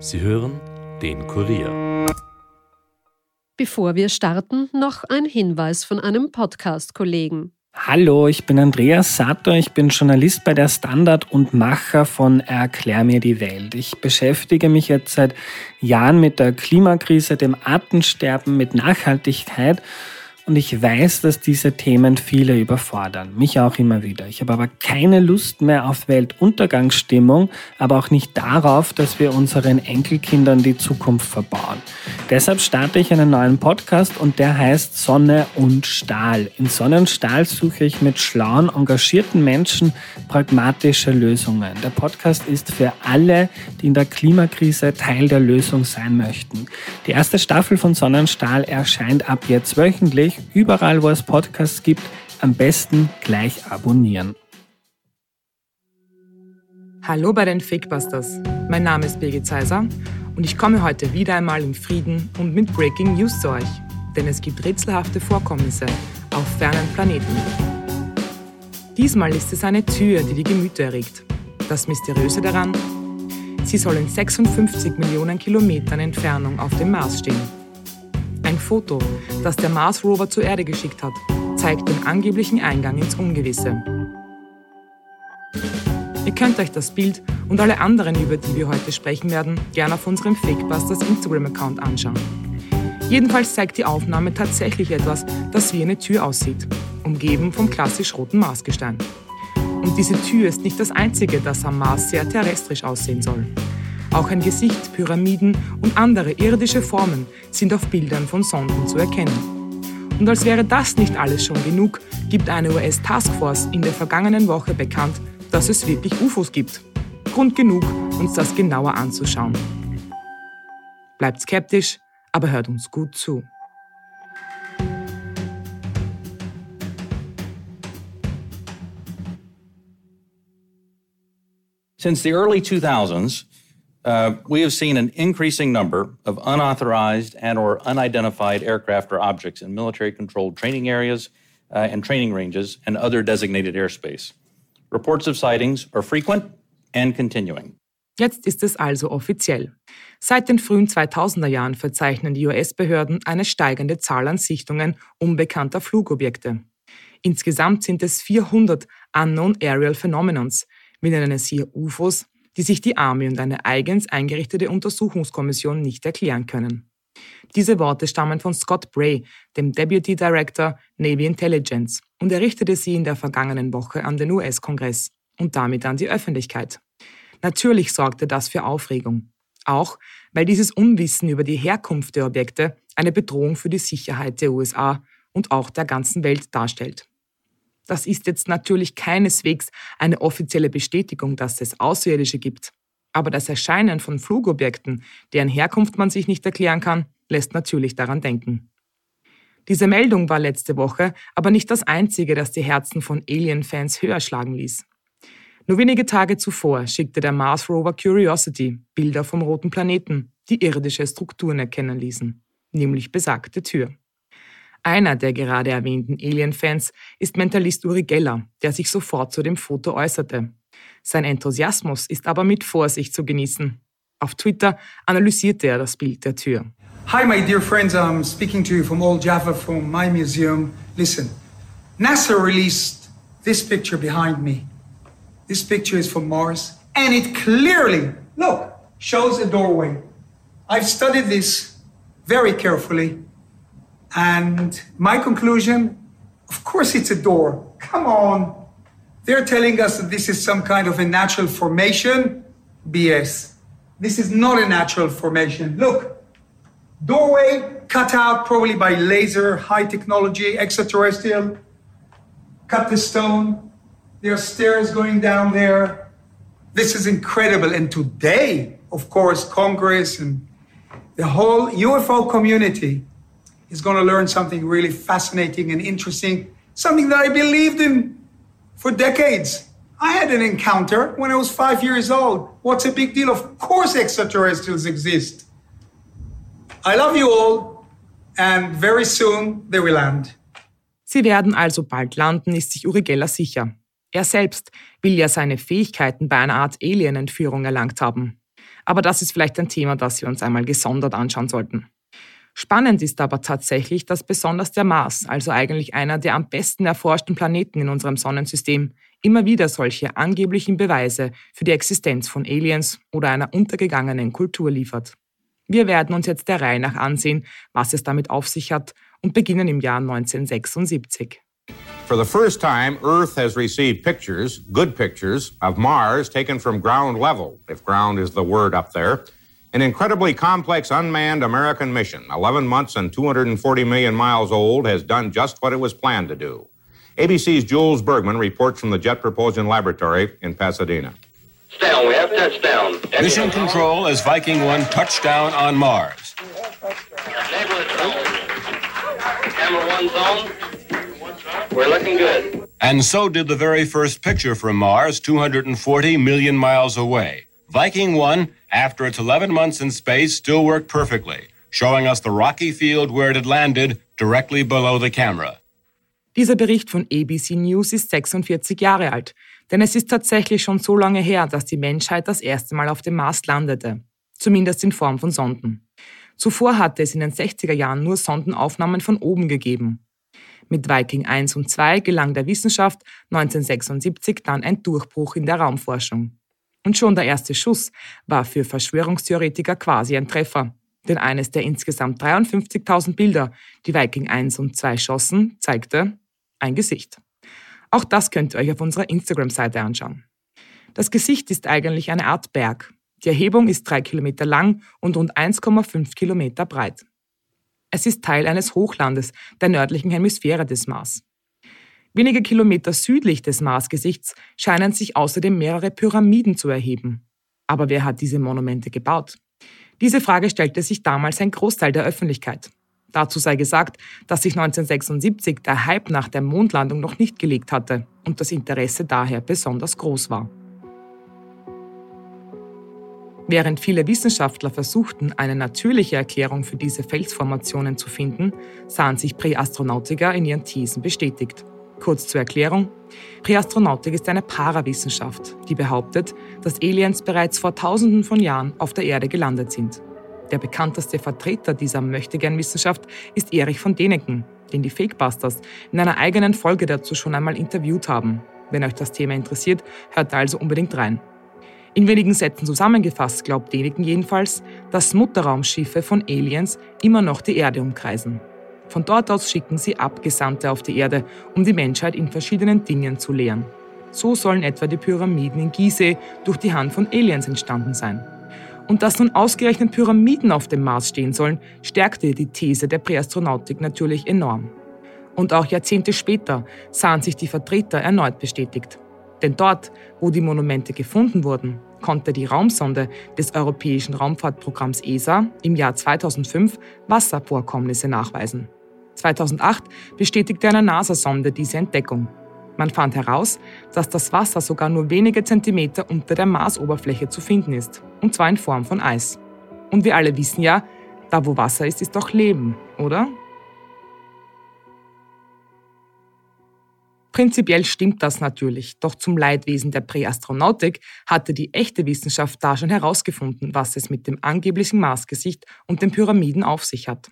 Sie hören den Kurier. Bevor wir starten, noch ein Hinweis von einem Podcast-Kollegen. Hallo, ich bin Andreas Satter, ich bin Journalist bei der Standard und Macher von Erklär mir die Welt. Ich beschäftige mich jetzt seit Jahren mit der Klimakrise, dem Artensterben, mit Nachhaltigkeit und ich weiß, dass diese Themen viele überfordern, mich auch immer wieder. Ich habe aber keine Lust mehr auf Weltuntergangsstimmung, aber auch nicht darauf, dass wir unseren Enkelkindern die Zukunft verbauen. Deshalb starte ich einen neuen Podcast und der heißt Sonne und Stahl. In Sonne und Stahl suche ich mit schlauen, engagierten Menschen pragmatische Lösungen. Der Podcast ist für alle, die in der Klimakrise Teil der Lösung sein möchten. Die erste Staffel von Sonnenstahl erscheint ab jetzt wöchentlich überall, wo es Podcasts gibt, am besten gleich abonnieren. Hallo bei den Fakebusters. Mein Name ist Birgit Zeiser und ich komme heute wieder einmal im Frieden und mit Breaking News zu euch. Denn es gibt rätselhafte Vorkommnisse auf fernen Planeten. Diesmal ist es eine Tür, die die Gemüter erregt. Das Mysteriöse daran? Sie soll in 56 Millionen Kilometern Entfernung auf dem Mars stehen. Ein Foto, das der Mars Rover zur Erde geschickt hat, zeigt den angeblichen Eingang ins Ungewisse. Ihr könnt euch das Bild und alle anderen, über die wir heute sprechen werden, gerne auf unserem Fakebusters Instagram-Account anschauen. Jedenfalls zeigt die Aufnahme tatsächlich etwas, das wie eine Tür aussieht, umgeben vom klassisch roten Marsgestein. Und diese Tür ist nicht das einzige, das am Mars sehr terrestrisch aussehen soll. Auch ein Gesicht, Pyramiden und andere irdische Formen sind auf Bildern von Sonden zu erkennen. Und als wäre das nicht alles schon genug, gibt eine US-Taskforce in der vergangenen Woche bekannt, dass es wirklich UFOs gibt. Grund genug, uns das genauer anzuschauen. Bleibt skeptisch, aber hört uns gut zu. Since the early 2000s, uh, we have seen an increasing number of unauthorized and or unidentified aircraft or objects in military-controlled training areas uh, and training ranges and other designated airspace. Reports of sightings are frequent and continuing. Jetzt ist es also offiziell. Seit den frühen 2000er Jahren verzeichnen die US-Behörden eine steigende Zahl an Sichtungen unbekannter Flugobjekte. Insgesamt sind es 400 Unknown Aerial Phenomenons, wir nennen es hier UFOs, die sich die Army und eine eigens eingerichtete Untersuchungskommission nicht erklären können. Diese Worte stammen von Scott Bray, dem Deputy Director Navy Intelligence, und er richtete sie in der vergangenen Woche an den US-Kongress und damit an die Öffentlichkeit. Natürlich sorgte das für Aufregung. Auch weil dieses Unwissen über die Herkunft der Objekte eine Bedrohung für die Sicherheit der USA und auch der ganzen Welt darstellt. Das ist jetzt natürlich keineswegs eine offizielle Bestätigung, dass es Außerirdische gibt. Aber das Erscheinen von Flugobjekten, deren Herkunft man sich nicht erklären kann, lässt natürlich daran denken. Diese Meldung war letzte Woche aber nicht das einzige, das die Herzen von Alien-Fans höher schlagen ließ. Nur wenige Tage zuvor schickte der Mars Rover Curiosity Bilder vom roten Planeten, die irdische Strukturen erkennen ließen, nämlich besagte Tür. Einer der gerade erwähnten Alien-Fans ist Mentalist Uri Geller, der sich sofort zu dem Foto äußerte. Sein Enthusiasmus ist aber mit Vorsicht zu genießen. Auf Twitter analysierte er das Bild der Tür. Hi, my dear friends. I'm speaking to you from Old Java from my museum. Listen, NASA released this picture behind me. This picture is from Mars, and it clearly, look, shows a doorway. I've studied this very carefully. And my conclusion of course, it's a door. Come on. They're telling us that this is some kind of a natural formation. BS. This is not a natural formation. Look, doorway cut out probably by laser, high technology, extraterrestrial. Cut the stone. There are stairs going down there. This is incredible. And today, of course, Congress and the whole UFO community is going to learn something really fascinating and interesting, something that I believed in for decades. I had an encounter when I was five years old. What's a big deal? Of course, extraterrestrials exist. I love you all, and very soon they will land. Sie werden also bald landen, ist sich Uri Geller sicher. Er selbst will ja seine Fähigkeiten bei einer Art Alien-Entführung erlangt haben. Aber das ist vielleicht ein Thema, das wir uns einmal gesondert anschauen sollten. Spannend ist aber tatsächlich, dass besonders der Mars, also eigentlich einer der am besten erforschten Planeten in unserem Sonnensystem, immer wieder solche angeblichen Beweise für die Existenz von Aliens oder einer untergegangenen Kultur liefert. Wir werden uns jetzt der Reihe nach ansehen, was es damit auf sich hat und beginnen im Jahr 1976. For the first time, Earth has received pictures, good pictures, of Mars taken from ground level, if ground is the word up there. An incredibly complex unmanned American mission, 11 months and 240 million miles old, has done just what it was planned to do. ABC's Jules Bergman reports from the Jet Propulsion Laboratory in Pasadena. Down, we have touchdown. Mission control as Viking 1 touchdown on Mars. Neighborhood. Camera one zone. We're looking good. And so did the very first picture from Mars, 240 million miles away. Viking 1, after its 11 months in space, still worked perfectly, showing us the rocky field where it had landed directly below the camera. Dieser Bericht von ABC News ist 46 Jahre alt, denn es ist tatsächlich schon so lange her, dass die Menschheit das erste Mal auf dem Mars landete, zumindest in Form von Sonden. Zuvor hatte es in den 60er Jahren nur Sondenaufnahmen von oben gegeben. Mit Viking 1 und 2 gelang der Wissenschaft 1976 dann ein Durchbruch in der Raumforschung. Und schon der erste Schuss war für Verschwörungstheoretiker quasi ein Treffer. Denn eines der insgesamt 53.000 Bilder, die Viking 1 und 2 schossen, zeigte ein Gesicht. Auch das könnt ihr euch auf unserer Instagram-Seite anschauen. Das Gesicht ist eigentlich eine Art Berg. Die Erhebung ist drei Kilometer lang und rund 1,5 Kilometer breit. Es ist Teil eines Hochlandes der nördlichen Hemisphäre des Mars. Wenige Kilometer südlich des Marsgesichts scheinen sich außerdem mehrere Pyramiden zu erheben. Aber wer hat diese Monumente gebaut? Diese Frage stellte sich damals ein Großteil der Öffentlichkeit. Dazu sei gesagt, dass sich 1976 der Hype nach der Mondlandung noch nicht gelegt hatte und das Interesse daher besonders groß war. Während viele Wissenschaftler versuchten, eine natürliche Erklärung für diese Felsformationen zu finden, sahen sich Präastronautiker in ihren Thesen bestätigt. Kurz zur Erklärung. Präastronautik ist eine Parawissenschaft, die behauptet, dass Aliens bereits vor Tausenden von Jahren auf der Erde gelandet sind. Der bekannteste Vertreter dieser Möchtegern-Wissenschaft ist Erich von Deneken, den die Fakebusters in einer eigenen Folge dazu schon einmal interviewt haben. Wenn euch das Thema interessiert, hört also unbedingt rein. In wenigen Sätzen zusammengefasst glaubt Deneken jedenfalls, dass Mutterraumschiffe von Aliens immer noch die Erde umkreisen. Von dort aus schicken sie Abgesandte auf die Erde, um die Menschheit in verschiedenen Dingen zu lehren. So sollen etwa die Pyramiden in Gizeh durch die Hand von Aliens entstanden sein. Und dass nun ausgerechnet Pyramiden auf dem Mars stehen sollen, stärkte die These der Präastronautik natürlich enorm. Und auch Jahrzehnte später sahen sich die Vertreter erneut bestätigt. Denn dort, wo die Monumente gefunden wurden, konnte die Raumsonde des Europäischen Raumfahrtprogramms ESA im Jahr 2005 Wasservorkommnisse nachweisen. 2008 bestätigte eine NASA-Sonde diese Entdeckung. Man fand heraus, dass das Wasser sogar nur wenige Zentimeter unter der Marsoberfläche zu finden ist, und zwar in Form von Eis. Und wir alle wissen ja, da wo Wasser ist, ist auch Leben, oder? Prinzipiell stimmt das natürlich, doch zum Leidwesen der Präastronautik hatte die echte Wissenschaft da schon herausgefunden, was es mit dem angeblichen Marsgesicht und den Pyramiden auf sich hat.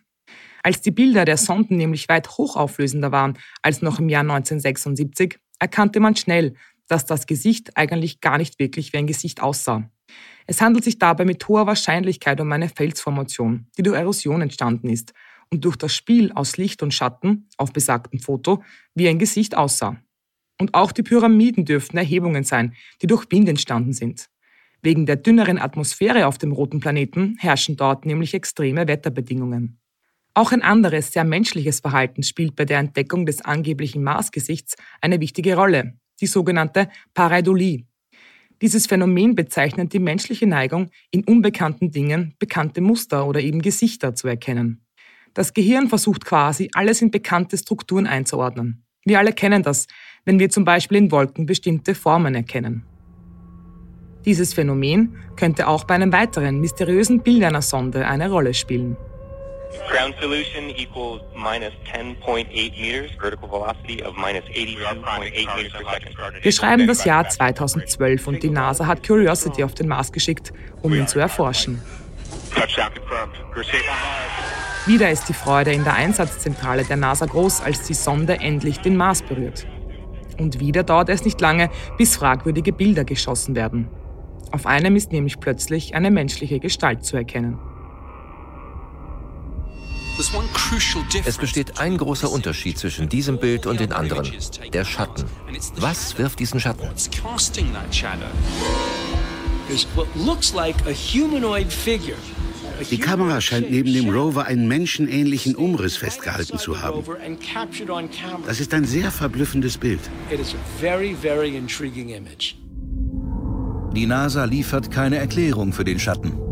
Als die Bilder der Sonden nämlich weit hochauflösender waren als noch im Jahr 1976, erkannte man schnell, dass das Gesicht eigentlich gar nicht wirklich wie ein Gesicht aussah. Es handelt sich dabei mit hoher Wahrscheinlichkeit um eine Felsformation, die durch Erosion entstanden ist und durch das Spiel aus Licht und Schatten auf besagtem Foto wie ein Gesicht aussah. Und auch die Pyramiden dürften Erhebungen sein, die durch Wind entstanden sind. Wegen der dünneren Atmosphäre auf dem roten Planeten herrschen dort nämlich extreme Wetterbedingungen. Auch ein anderes, sehr menschliches Verhalten spielt bei der Entdeckung des angeblichen Marsgesichts eine wichtige Rolle, die sogenannte Pareidolie. Dieses Phänomen bezeichnet die menschliche Neigung, in unbekannten Dingen bekannte Muster oder eben Gesichter zu erkennen. Das Gehirn versucht quasi, alles in bekannte Strukturen einzuordnen. Wir alle kennen das, wenn wir zum Beispiel in Wolken bestimmte Formen erkennen. Dieses Phänomen könnte auch bei einem weiteren mysteriösen Bild einer Sonde eine Rolle spielen. Ground solution equals minus 10.8 meters, vertical velocity of minus 82.8 meters per second. Wir schreiben das Jahr 2012 und die NASA hat Curiosity auf den Mars geschickt, um ihn zu erforschen. Wieder ist die Freude in der Einsatzzentrale der NASA groß, als die Sonde endlich den Mars berührt. Und wieder dauert es nicht lange, bis fragwürdige Bilder geschossen werden. Auf einem ist nämlich plötzlich eine menschliche Gestalt zu erkennen. Es besteht ein großer Unterschied zwischen diesem Bild und den anderen. Der Schatten. Was wirft diesen Schatten? Die Kamera scheint neben dem Rover einen menschenähnlichen Umriss festgehalten zu haben. Das ist ein sehr verblüffendes Bild. Die NASA liefert keine Erklärung für den Schatten.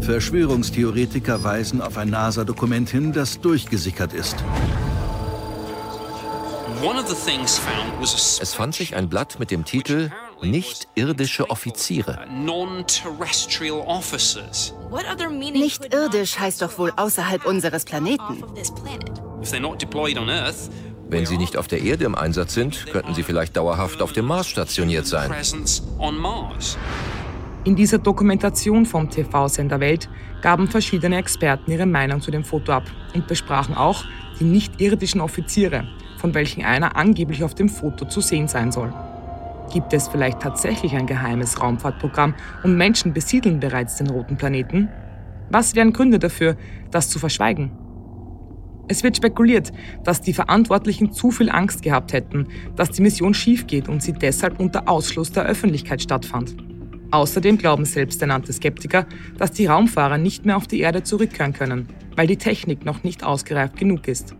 Verschwörungstheoretiker weisen auf ein NASA-Dokument hin, das durchgesickert ist. Es fand sich ein Blatt mit dem Titel Nicht-irdische Offiziere. Nicht irdisch heißt doch wohl außerhalb unseres Planeten. Wenn sie nicht auf der Erde im Einsatz sind, könnten sie vielleicht dauerhaft auf dem Mars stationiert sein. In dieser Dokumentation vom TV-Sender Welt gaben verschiedene Experten ihre Meinung zu dem Foto ab und besprachen auch die nicht-irdischen Offiziere, von welchen einer angeblich auf dem Foto zu sehen sein soll. Gibt es vielleicht tatsächlich ein geheimes Raumfahrtprogramm und Menschen besiedeln bereits den roten Planeten? Was wären Gründe dafür, das zu verschweigen? Es wird spekuliert, dass die Verantwortlichen zu viel Angst gehabt hätten, dass die Mission schief geht und sie deshalb unter Ausschluss der Öffentlichkeit stattfand. Außerdem glauben selbsternannte Skeptiker, dass die Raumfahrer nicht mehr auf die Erde zurückkehren können, weil die Technik noch nicht ausgereift genug ist.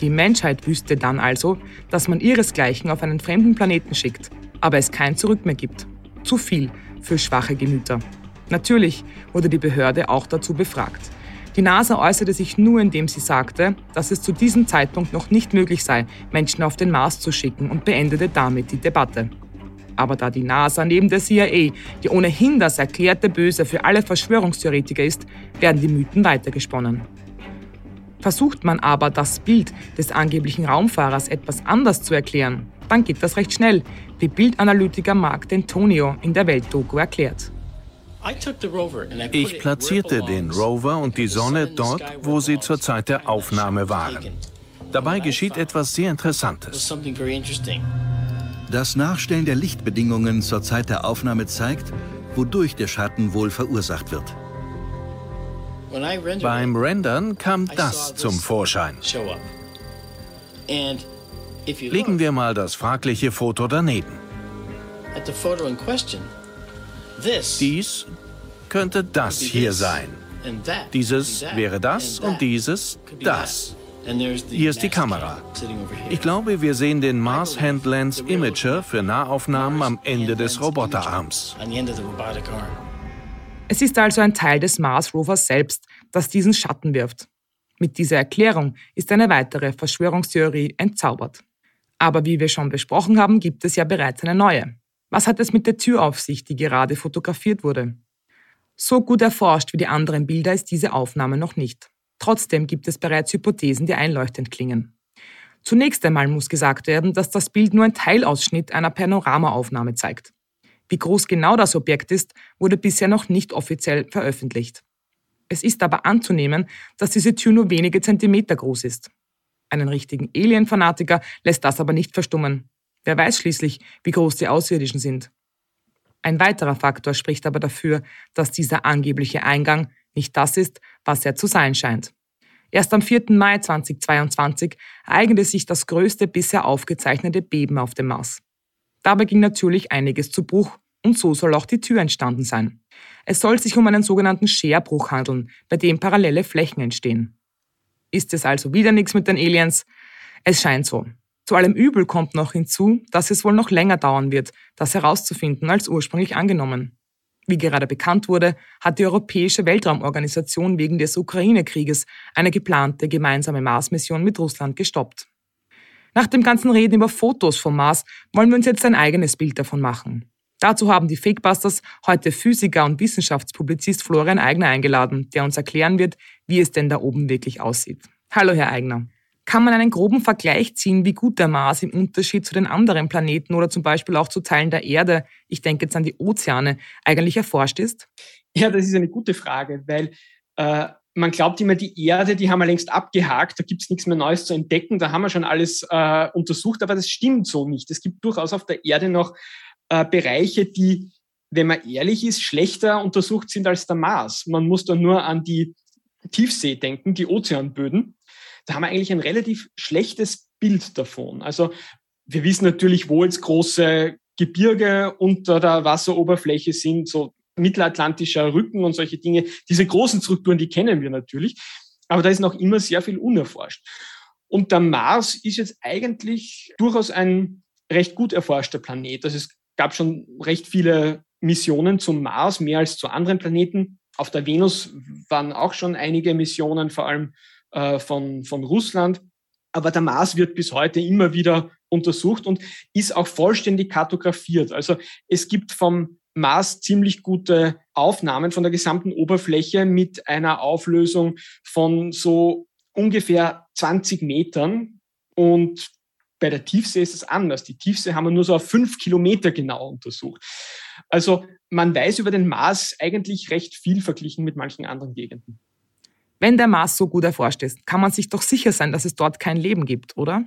Die Menschheit wüsste dann also, dass man ihresgleichen auf einen fremden Planeten schickt, aber es kein Zurück mehr gibt. Zu viel für schwache Gemüter. Natürlich wurde die Behörde auch dazu befragt. Die NASA äußerte sich nur, indem sie sagte, dass es zu diesem Zeitpunkt noch nicht möglich sei, Menschen auf den Mars zu schicken und beendete damit die Debatte. Aber da die NASA neben der CIA, die ohnehin das erklärte Böse für alle Verschwörungstheoretiker ist, werden die Mythen weitergesponnen. Versucht man aber, das Bild des angeblichen Raumfahrers etwas anders zu erklären, dann geht das recht schnell, wie Bildanalytiker Mark D'Antonio in der Weltdoku erklärt. Ich platzierte den Rover und die Sonne dort, wo sie zur Zeit der Aufnahme waren. Dabei geschieht etwas sehr Interessantes. Das Nachstellen der Lichtbedingungen zur Zeit der Aufnahme zeigt, wodurch der Schatten wohl verursacht wird. Beim Rendern kam das zum Vorschein. Legen wir mal das fragliche Foto daneben. Dies könnte das hier sein. Dieses wäre das und dieses das. Hier ist die Kamera. Ich glaube, wir sehen den Mars Hand Lens Imager für Nahaufnahmen am Ende des Roboterarms. Es ist also ein Teil des Mars Rovers selbst, das diesen Schatten wirft. Mit dieser Erklärung ist eine weitere Verschwörungstheorie entzaubert. Aber wie wir schon besprochen haben, gibt es ja bereits eine neue. Was hat es mit der Tür auf sich, die gerade fotografiert wurde? So gut erforscht wie die anderen Bilder ist diese Aufnahme noch nicht. Trotzdem gibt es bereits Hypothesen, die einleuchtend klingen. Zunächst einmal muss gesagt werden, dass das Bild nur ein Teilausschnitt einer Panoramaaufnahme zeigt. Wie groß genau das Objekt ist, wurde bisher noch nicht offiziell veröffentlicht. Es ist aber anzunehmen, dass diese Tür nur wenige Zentimeter groß ist. Einen richtigen Alien-Fanatiker lässt das aber nicht verstummen. Wer weiß schließlich, wie groß die Außerirdischen sind. Ein weiterer Faktor spricht aber dafür, dass dieser angebliche Eingang nicht das ist, was er zu sein scheint. Erst am 4. Mai 2022 ereignete sich das größte bisher aufgezeichnete Beben auf dem Mars. Dabei ging natürlich einiges zu Bruch und so soll auch die Tür entstanden sein. Es soll sich um einen sogenannten Scherbruch handeln, bei dem parallele Flächen entstehen. Ist es also wieder nichts mit den Aliens? Es scheint so. Zu allem Übel kommt noch hinzu, dass es wohl noch länger dauern wird, das herauszufinden als ursprünglich angenommen. Wie gerade bekannt wurde, hat die Europäische Weltraumorganisation wegen des Ukraine-Krieges eine geplante gemeinsame Mars-Mission mit Russland gestoppt. Nach dem ganzen Reden über Fotos vom Mars wollen wir uns jetzt ein eigenes Bild davon machen. Dazu haben die Fakebusters heute Physiker und Wissenschaftspublizist Florian Eigner eingeladen, der uns erklären wird, wie es denn da oben wirklich aussieht. Hallo, Herr Eigner. Kann man einen groben Vergleich ziehen, wie gut der Mars im Unterschied zu den anderen Planeten oder zum Beispiel auch zu Teilen der Erde, ich denke jetzt an die Ozeane, eigentlich erforscht ist? Ja, das ist eine gute Frage, weil äh, man glaubt immer, die Erde, die haben wir längst abgehakt, da gibt es nichts mehr Neues zu entdecken, da haben wir schon alles äh, untersucht, aber das stimmt so nicht. Es gibt durchaus auf der Erde noch äh, Bereiche, die, wenn man ehrlich ist, schlechter untersucht sind als der Mars. Man muss da nur an die Tiefsee denken, die Ozeanböden. Da haben wir eigentlich ein relativ schlechtes Bild davon. Also wir wissen natürlich, wo jetzt große Gebirge unter der Wasseroberfläche sind, so mittelatlantischer Rücken und solche Dinge. Diese großen Strukturen, die kennen wir natürlich. Aber da ist noch immer sehr viel unerforscht. Und der Mars ist jetzt eigentlich durchaus ein recht gut erforschter Planet. Also es gab schon recht viele Missionen zum Mars, mehr als zu anderen Planeten. Auf der Venus waren auch schon einige Missionen, vor allem äh, von, von Russland. Aber der Mars wird bis heute immer wieder untersucht und ist auch vollständig kartografiert. Also es gibt vom Mars ziemlich gute Aufnahmen von der gesamten Oberfläche mit einer Auflösung von so ungefähr 20 Metern. Und bei der Tiefsee ist es anders. Die Tiefsee haben wir nur so auf fünf Kilometer genau untersucht. Also man weiß über den Mars eigentlich recht viel verglichen mit manchen anderen Gegenden. Wenn der Mars so gut erforscht ist, kann man sich doch sicher sein, dass es dort kein Leben gibt, oder?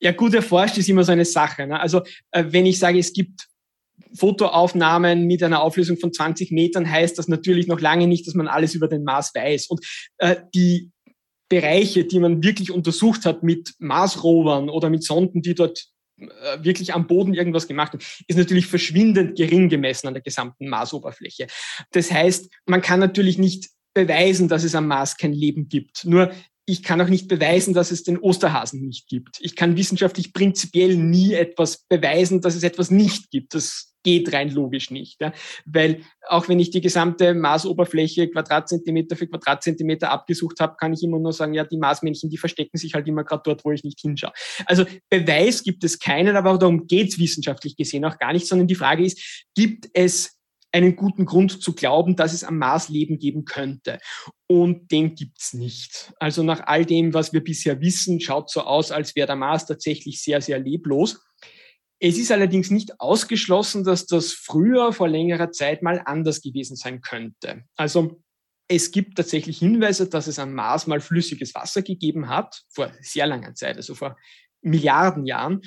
Ja, gut erforscht ist immer so eine Sache. Ne? Also äh, wenn ich sage, es gibt Fotoaufnahmen mit einer Auflösung von 20 Metern heißt das natürlich noch lange nicht, dass man alles über den Mars weiß. Und äh, die Bereiche, die man wirklich untersucht hat mit Marsrovern oder mit Sonden, die dort äh, wirklich am Boden irgendwas gemacht haben, ist natürlich verschwindend gering gemessen an der gesamten Marsoberfläche. Das heißt, man kann natürlich nicht beweisen, dass es am Mars kein Leben gibt. Nur ich kann auch nicht beweisen, dass es den Osterhasen nicht gibt. Ich kann wissenschaftlich prinzipiell nie etwas beweisen, dass es etwas nicht gibt. Das geht rein logisch nicht. Ja? Weil auch wenn ich die gesamte Marsoberfläche Quadratzentimeter für Quadratzentimeter abgesucht habe, kann ich immer nur sagen, ja, die Marsmännchen, die verstecken sich halt immer gerade dort, wo ich nicht hinschaue. Also Beweis gibt es keinen, aber darum geht es wissenschaftlich gesehen auch gar nicht, sondern die Frage ist, gibt es einen guten Grund zu glauben, dass es am Mars Leben geben könnte. Und den gibt's nicht. Also nach all dem, was wir bisher wissen, schaut so aus, als wäre der Mars tatsächlich sehr, sehr leblos. Es ist allerdings nicht ausgeschlossen, dass das früher vor längerer Zeit mal anders gewesen sein könnte. Also es gibt tatsächlich Hinweise, dass es am Mars mal flüssiges Wasser gegeben hat, vor sehr langer Zeit, also vor Milliarden Jahren.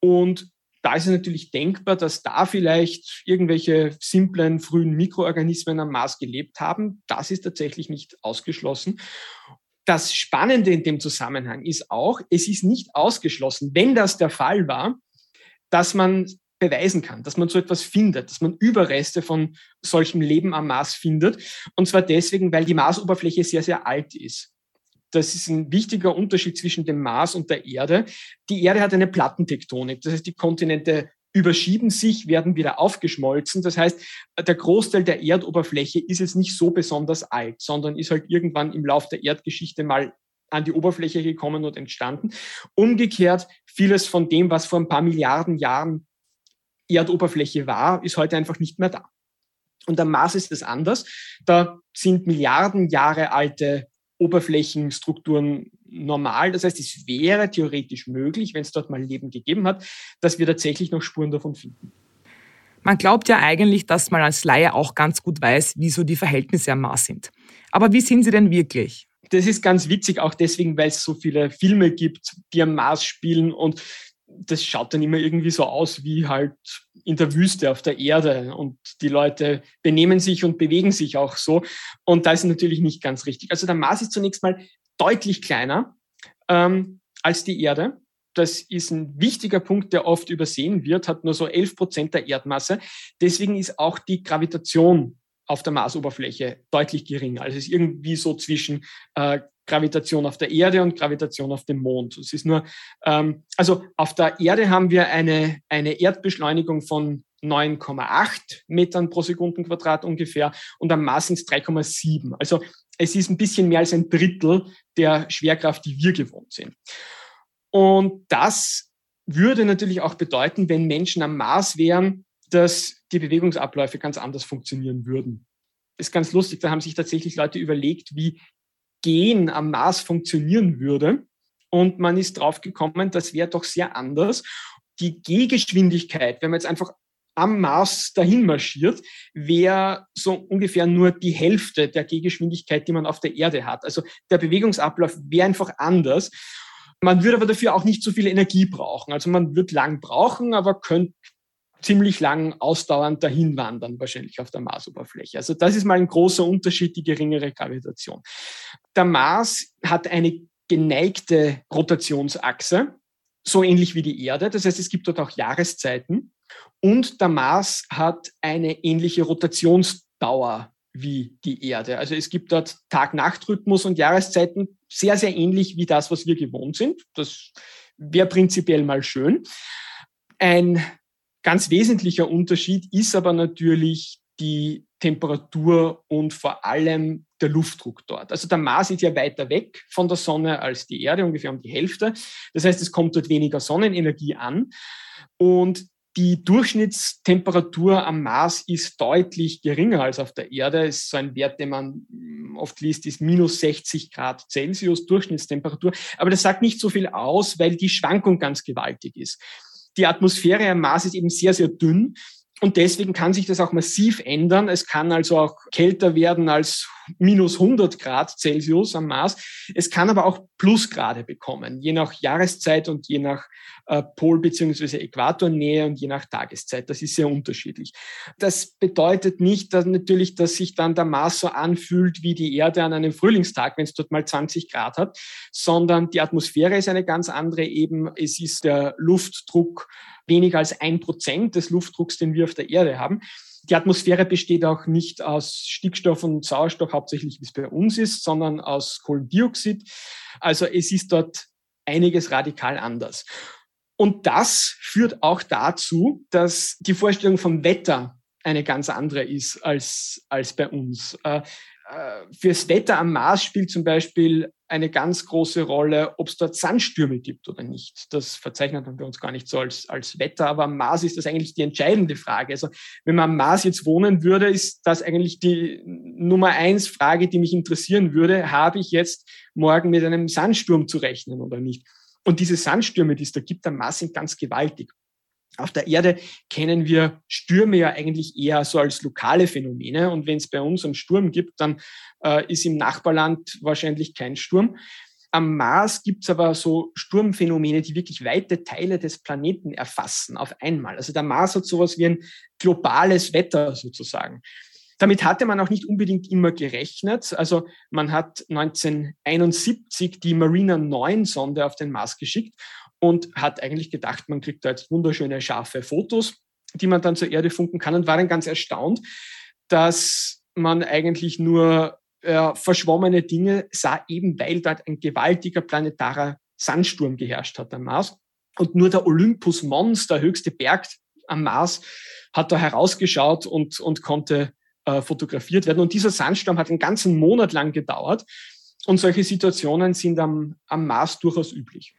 Und da ist es natürlich denkbar, dass da vielleicht irgendwelche simplen frühen Mikroorganismen am Mars gelebt haben. Das ist tatsächlich nicht ausgeschlossen. Das Spannende in dem Zusammenhang ist auch, es ist nicht ausgeschlossen, wenn das der Fall war, dass man beweisen kann, dass man so etwas findet, dass man Überreste von solchem Leben am Mars findet. Und zwar deswegen, weil die Marsoberfläche sehr, sehr alt ist das ist ein wichtiger Unterschied zwischen dem Mars und der Erde. Die Erde hat eine Plattentektonik. Das heißt, die Kontinente überschieben sich, werden wieder aufgeschmolzen. Das heißt, der Großteil der Erdoberfläche ist jetzt nicht so besonders alt, sondern ist halt irgendwann im Lauf der Erdgeschichte mal an die Oberfläche gekommen und entstanden. Umgekehrt, vieles von dem, was vor ein paar Milliarden Jahren Erdoberfläche war, ist heute einfach nicht mehr da. Und am Mars ist es anders. Da sind Milliarden Jahre alte Oberflächenstrukturen normal. Das heißt, es wäre theoretisch möglich, wenn es dort mal Leben gegeben hat, dass wir tatsächlich noch Spuren davon finden. Man glaubt ja eigentlich, dass man als Laie auch ganz gut weiß, wieso die Verhältnisse am Mars sind. Aber wie sind sie denn wirklich? Das ist ganz witzig, auch deswegen, weil es so viele Filme gibt, die am Mars spielen und das schaut dann immer irgendwie so aus wie halt in der Wüste auf der Erde und die Leute benehmen sich und bewegen sich auch so. Und da ist natürlich nicht ganz richtig. Also der Mars ist zunächst mal deutlich kleiner ähm, als die Erde. Das ist ein wichtiger Punkt, der oft übersehen wird, hat nur so 11 Prozent der Erdmasse. Deswegen ist auch die Gravitation auf der Marsoberfläche deutlich geringer. Also es ist irgendwie so zwischen äh, Gravitation auf der Erde und Gravitation auf dem Mond. Es ist nur, ähm, also auf der Erde haben wir eine, eine Erdbeschleunigung von 9,8 Metern pro Sekundenquadrat ungefähr und am Mars sind es 3,7. Also es ist ein bisschen mehr als ein Drittel der Schwerkraft, die wir gewohnt sind. Und das würde natürlich auch bedeuten, wenn Menschen am Mars wären, dass die Bewegungsabläufe ganz anders funktionieren würden. Ist ganz lustig, da haben sich tatsächlich Leute überlegt, wie Gehen am Mars funktionieren würde. Und man ist drauf gekommen, das wäre doch sehr anders. Die Gehgeschwindigkeit, wenn man jetzt einfach am Mars dahin marschiert, wäre so ungefähr nur die Hälfte der Gehgeschwindigkeit, die man auf der Erde hat. Also der Bewegungsablauf wäre einfach anders. Man würde aber dafür auch nicht so viel Energie brauchen. Also man wird lang brauchen, aber könnte ziemlich lang ausdauernd dahin wandern, wahrscheinlich auf der Marsoberfläche. Also das ist mal ein großer Unterschied, die geringere Gravitation. Der Mars hat eine geneigte Rotationsachse, so ähnlich wie die Erde. Das heißt, es gibt dort auch Jahreszeiten. Und der Mars hat eine ähnliche Rotationsdauer wie die Erde. Also es gibt dort Tag-Nacht-Rhythmus und Jahreszeiten sehr, sehr ähnlich wie das, was wir gewohnt sind. Das wäre prinzipiell mal schön. Ein ganz wesentlicher Unterschied ist aber natürlich die Temperatur und vor allem der Luftdruck dort. Also der Mars ist ja weiter weg von der Sonne als die Erde, ungefähr um die Hälfte. Das heißt, es kommt dort weniger Sonnenenergie an. Und die Durchschnittstemperatur am Mars ist deutlich geringer als auf der Erde. Es ist so ein Wert, den man hm, oft liest, ist minus 60 Grad Celsius Durchschnittstemperatur. Aber das sagt nicht so viel aus, weil die Schwankung ganz gewaltig ist. Die Atmosphäre am Mars ist eben sehr, sehr dünn. Und deswegen kann sich das auch massiv ändern. Es kann also auch kälter werden als minus 100 Grad Celsius am Mars. Es kann aber auch Plusgrade bekommen, je nach Jahreszeit und je nach äh, Pol- bzw. Äquatornähe und je nach Tageszeit. Das ist sehr unterschiedlich. Das bedeutet nicht dass natürlich, dass sich dann der Mars so anfühlt wie die Erde an einem Frühlingstag, wenn es dort mal 20 Grad hat, sondern die Atmosphäre ist eine ganz andere. Eben, es ist der Luftdruck weniger als ein Prozent des Luftdrucks, den wir auf der Erde haben. Die Atmosphäre besteht auch nicht aus Stickstoff und Sauerstoff, hauptsächlich wie es bei uns ist, sondern aus Kohlendioxid. Also es ist dort einiges radikal anders. Und das führt auch dazu, dass die Vorstellung vom Wetter eine ganz andere ist als, als bei uns. Äh, äh, fürs Wetter am Mars spielt zum Beispiel eine ganz große Rolle, ob es dort Sandstürme gibt oder nicht. Das verzeichnet man bei uns gar nicht so als, als Wetter, aber am Mars ist das eigentlich die entscheidende Frage. Also wenn man am Mars jetzt wohnen würde, ist das eigentlich die Nummer eins Frage, die mich interessieren würde. Habe ich jetzt morgen mit einem Sandsturm zu rechnen oder nicht? Und diese Sandstürme, die es da gibt am Mars, sind ganz gewaltig. Auf der Erde kennen wir Stürme ja eigentlich eher so als lokale Phänomene. Und wenn es bei uns einen Sturm gibt, dann äh, ist im Nachbarland wahrscheinlich kein Sturm. Am Mars gibt es aber so Sturmphänomene, die wirklich weite Teile des Planeten erfassen auf einmal. Also der Mars hat sowas wie ein globales Wetter sozusagen. Damit hatte man auch nicht unbedingt immer gerechnet. Also man hat 1971 die Marina 9 Sonde auf den Mars geschickt und hat eigentlich gedacht, man kriegt da jetzt wunderschöne, scharfe Fotos, die man dann zur Erde funken kann und war dann ganz erstaunt, dass man eigentlich nur äh, verschwommene Dinge sah, eben weil dort ein gewaltiger planetarer Sandsturm geherrscht hat am Mars. Und nur der Olympus Mons, der höchste Berg am Mars, hat da herausgeschaut und, und konnte äh, fotografiert werden. Und dieser Sandsturm hat einen ganzen Monat lang gedauert. Und solche Situationen sind am, am Mars durchaus üblich.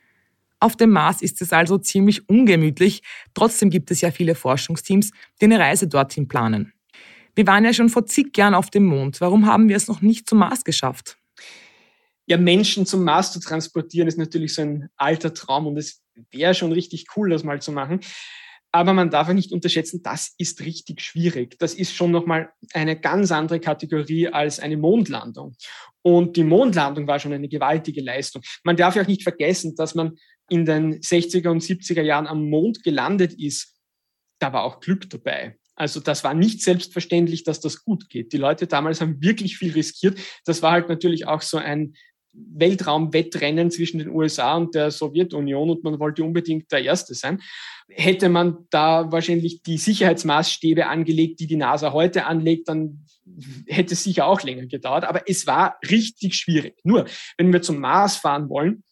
Auf dem Mars ist es also ziemlich ungemütlich. Trotzdem gibt es ja viele Forschungsteams, die eine Reise dorthin planen. Wir waren ja schon vor zig Jahren auf dem Mond. Warum haben wir es noch nicht zum Mars geschafft? Ja, Menschen zum Mars zu transportieren ist natürlich so ein alter Traum und es wäre schon richtig cool, das mal zu machen. Aber man darf auch nicht unterschätzen, das ist richtig schwierig. Das ist schon nochmal eine ganz andere Kategorie als eine Mondlandung. Und die Mondlandung war schon eine gewaltige Leistung. Man darf ja auch nicht vergessen, dass man in den 60er und 70er Jahren am Mond gelandet ist. Da war auch Glück dabei. Also das war nicht selbstverständlich, dass das gut geht. Die Leute damals haben wirklich viel riskiert. Das war halt natürlich auch so ein Weltraumwettrennen zwischen den USA und der Sowjetunion und man wollte unbedingt der Erste sein. Hätte man da wahrscheinlich die Sicherheitsmaßstäbe angelegt, die die NASA heute anlegt, dann hätte es sicher auch länger gedauert. Aber es war richtig schwierig. Nur, wenn wir zum Mars fahren wollen,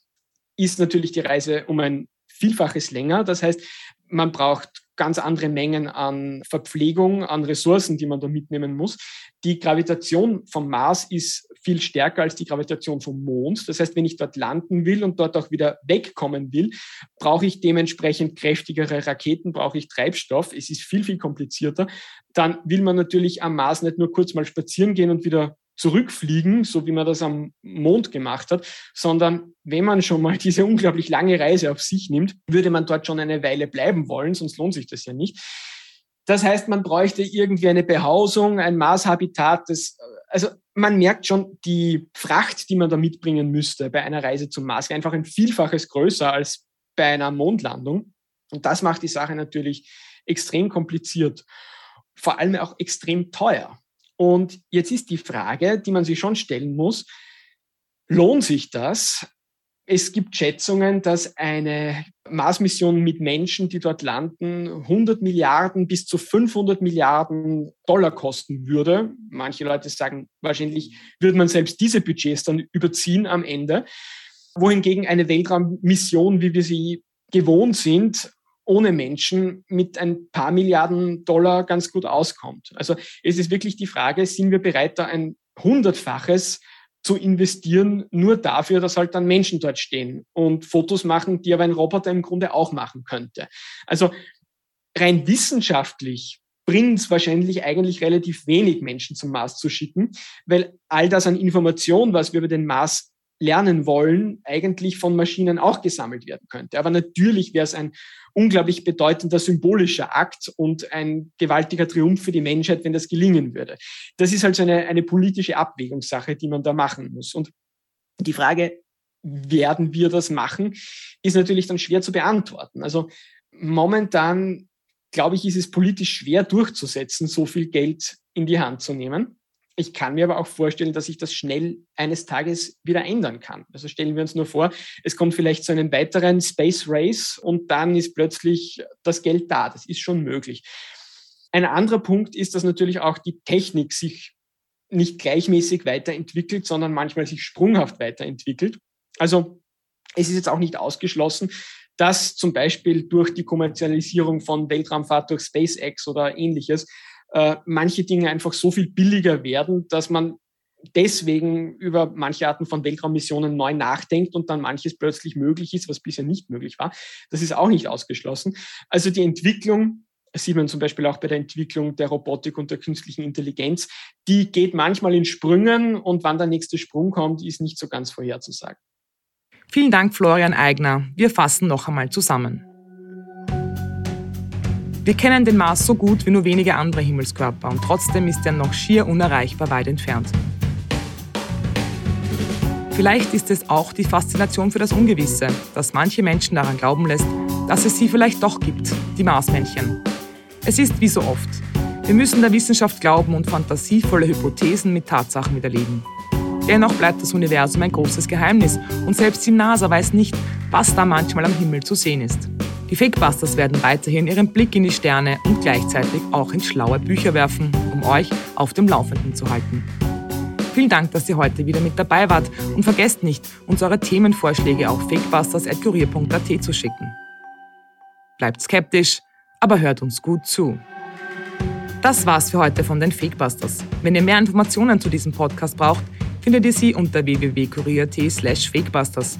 ist natürlich die Reise um ein Vielfaches länger. Das heißt, man braucht ganz andere Mengen an Verpflegung, an Ressourcen, die man da mitnehmen muss. Die Gravitation vom Mars ist viel stärker als die Gravitation vom Mond. Das heißt, wenn ich dort landen will und dort auch wieder wegkommen will, brauche ich dementsprechend kräftigere Raketen, brauche ich Treibstoff. Es ist viel, viel komplizierter. Dann will man natürlich am Mars nicht nur kurz mal spazieren gehen und wieder zurückfliegen, so wie man das am Mond gemacht hat, sondern wenn man schon mal diese unglaublich lange Reise auf sich nimmt, würde man dort schon eine Weile bleiben wollen, sonst lohnt sich das ja nicht. Das heißt, man bräuchte irgendwie eine Behausung, ein Marshabitat, das, also man merkt schon, die Fracht, die man da mitbringen müsste bei einer Reise zum Mars, wäre einfach ein Vielfaches größer als bei einer Mondlandung. Und das macht die Sache natürlich extrem kompliziert, vor allem auch extrem teuer. Und jetzt ist die Frage, die man sich schon stellen muss, lohnt sich das? Es gibt Schätzungen, dass eine Mars-Mission mit Menschen, die dort landen, 100 Milliarden bis zu 500 Milliarden Dollar kosten würde. Manche Leute sagen, wahrscheinlich würde man selbst diese Budgets dann überziehen am Ende. Wohingegen eine Weltraummission, wie wir sie gewohnt sind, ohne Menschen mit ein paar Milliarden Dollar ganz gut auskommt. Also es ist wirklich die Frage, sind wir bereit, da ein hundertfaches zu investieren, nur dafür, dass halt dann Menschen dort stehen und Fotos machen, die aber ein Roboter im Grunde auch machen könnte. Also rein wissenschaftlich bringt es wahrscheinlich eigentlich relativ wenig Menschen zum Mars zu schicken, weil all das an Information, was wir über den Mars lernen wollen, eigentlich von Maschinen auch gesammelt werden könnte. Aber natürlich wäre es ein unglaublich bedeutender symbolischer Akt und ein gewaltiger Triumph für die Menschheit, wenn das gelingen würde. Das ist halt so eine, eine politische Abwägungssache, die man da machen muss. Und die Frage, werden wir das machen, ist natürlich dann schwer zu beantworten. Also momentan, glaube ich, ist es politisch schwer durchzusetzen, so viel Geld in die Hand zu nehmen. Ich kann mir aber auch vorstellen, dass sich das schnell eines Tages wieder ändern kann. Also stellen wir uns nur vor, es kommt vielleicht zu einem weiteren Space Race und dann ist plötzlich das Geld da. Das ist schon möglich. Ein anderer Punkt ist, dass natürlich auch die Technik sich nicht gleichmäßig weiterentwickelt, sondern manchmal sich sprunghaft weiterentwickelt. Also es ist jetzt auch nicht ausgeschlossen, dass zum Beispiel durch die Kommerzialisierung von Weltraumfahrt durch SpaceX oder ähnliches äh, manche Dinge einfach so viel billiger werden, dass man deswegen über manche Arten von Weltraummissionen neu nachdenkt und dann manches plötzlich möglich ist, was bisher nicht möglich war. Das ist auch nicht ausgeschlossen. Also die Entwicklung, sieht man zum Beispiel auch bei der Entwicklung der Robotik und der künstlichen Intelligenz, die geht manchmal in Sprüngen und wann der nächste Sprung kommt, ist nicht so ganz vorherzusagen. Vielen Dank, Florian Eigner. Wir fassen noch einmal zusammen. Wir kennen den Mars so gut wie nur wenige andere Himmelskörper und trotzdem ist er noch schier unerreichbar weit entfernt. Vielleicht ist es auch die Faszination für das Ungewisse, dass manche Menschen daran glauben lässt, dass es sie vielleicht doch gibt, die Marsmännchen. Es ist wie so oft. Wir müssen der Wissenschaft glauben und fantasievolle Hypothesen mit Tatsachen widerlegen. Dennoch bleibt das Universum ein großes Geheimnis und selbst die NASA weiß nicht, was da manchmal am Himmel zu sehen ist. Die Fakebusters werden weiterhin ihren Blick in die Sterne und gleichzeitig auch in schlaue Bücher werfen, um euch auf dem Laufenden zu halten. Vielen Dank, dass ihr heute wieder mit dabei wart und vergesst nicht, uns eure Themenvorschläge auf fakebusters.kurier.at zu schicken. Bleibt skeptisch, aber hört uns gut zu. Das war's für heute von den Fakebusters. Wenn ihr mehr Informationen zu diesem Podcast braucht, findet ihr sie unter www.kurier.at slash fakebusters.